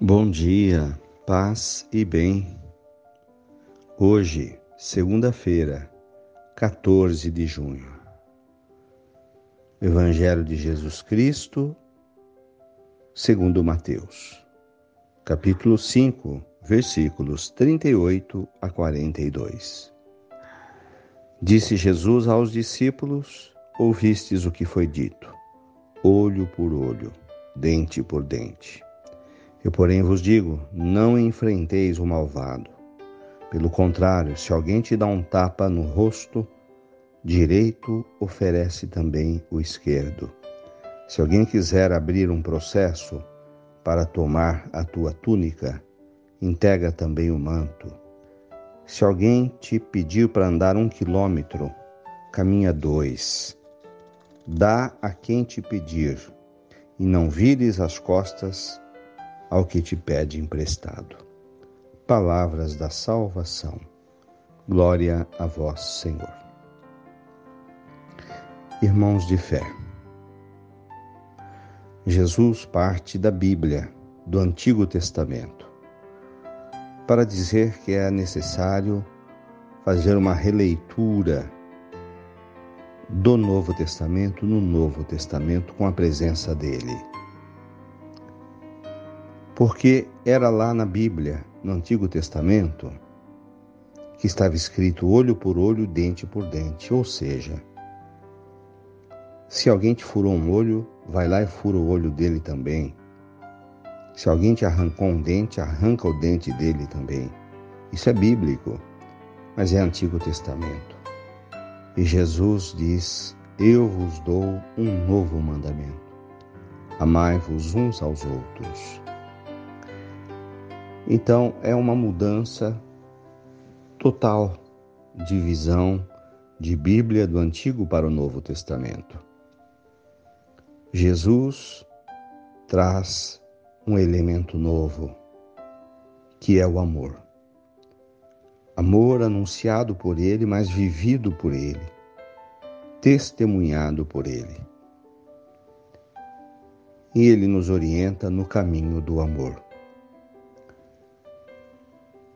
Bom dia, paz e bem. Hoje, segunda-feira, 14 de junho. Evangelho de Jesus Cristo, segundo Mateus, capítulo 5, versículos 38 a 42. Disse Jesus aos discípulos: Ouvistes o que foi dito, olho por olho, dente por dente. Eu, porém, vos digo: não enfrenteis o malvado. Pelo contrário, se alguém te dá um tapa no rosto direito, oferece também o esquerdo. Se alguém quiser abrir um processo para tomar a tua túnica, integra também o manto. Se alguém te pedir para andar um quilômetro, caminha dois. Dá a quem te pedir, e não vires as costas ao que te pede emprestado. Palavras da salvação. Glória a vós, Senhor. Irmãos de fé, Jesus parte da Bíblia, do Antigo Testamento, para dizer que é necessário fazer uma releitura do Novo Testamento no Novo Testamento com a presença dele porque era lá na Bíblia, no Antigo Testamento, que estava escrito olho por olho, dente por dente, ou seja, se alguém te furou um olho, vai lá e fura o olho dele também. Se alguém te arrancou um dente, arranca o dente dele também. Isso é bíblico, mas é Antigo Testamento. E Jesus diz: Eu vos dou um novo mandamento. Amai-vos uns aos outros. Então é uma mudança total de visão de Bíblia do Antigo para o Novo Testamento. Jesus traz um elemento novo, que é o amor. Amor anunciado por Ele, mas vivido por Ele, testemunhado por Ele. E Ele nos orienta no caminho do amor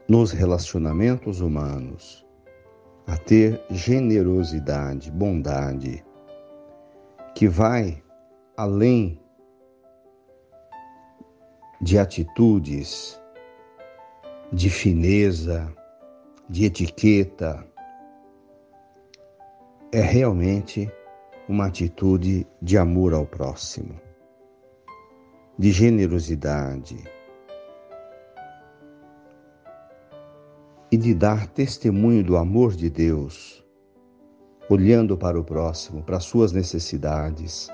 nos relacionamentos humanos, a ter generosidade, bondade, que vai além de atitudes de fineza, de etiqueta, é realmente uma atitude de amor ao próximo, de generosidade e de dar testemunho do amor de Deus, olhando para o próximo, para suas necessidades,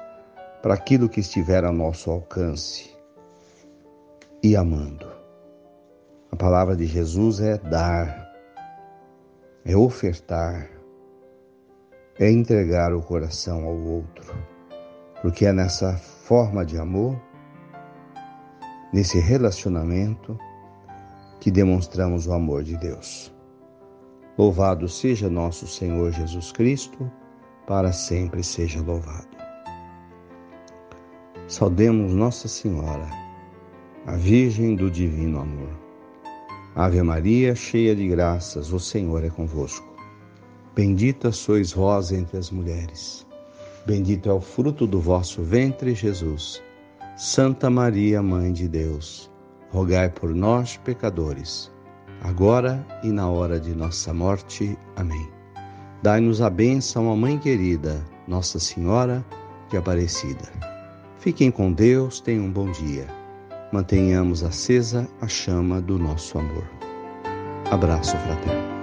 para aquilo que estiver a nosso alcance e amando. A palavra de Jesus é dar, é ofertar, é entregar o coração ao outro, porque é nessa forma de amor, nesse relacionamento, que demonstramos o amor de Deus. Louvado seja nosso Senhor Jesus Cristo, para sempre seja louvado. Saudemos Nossa Senhora, a Virgem do Divino Amor. Ave Maria, cheia de graças, o Senhor é convosco. Bendita sois vós entre as mulheres. Bendito é o fruto do vosso ventre, Jesus. Santa Maria, Mãe de Deus rogai por nós, pecadores, agora e na hora de nossa morte. Amém. Dai-nos a bênção, a Mãe querida, Nossa Senhora de Aparecida. Fiquem com Deus, tenham um bom dia. Mantenhamos acesa a chama do nosso amor. Abraço fraterno.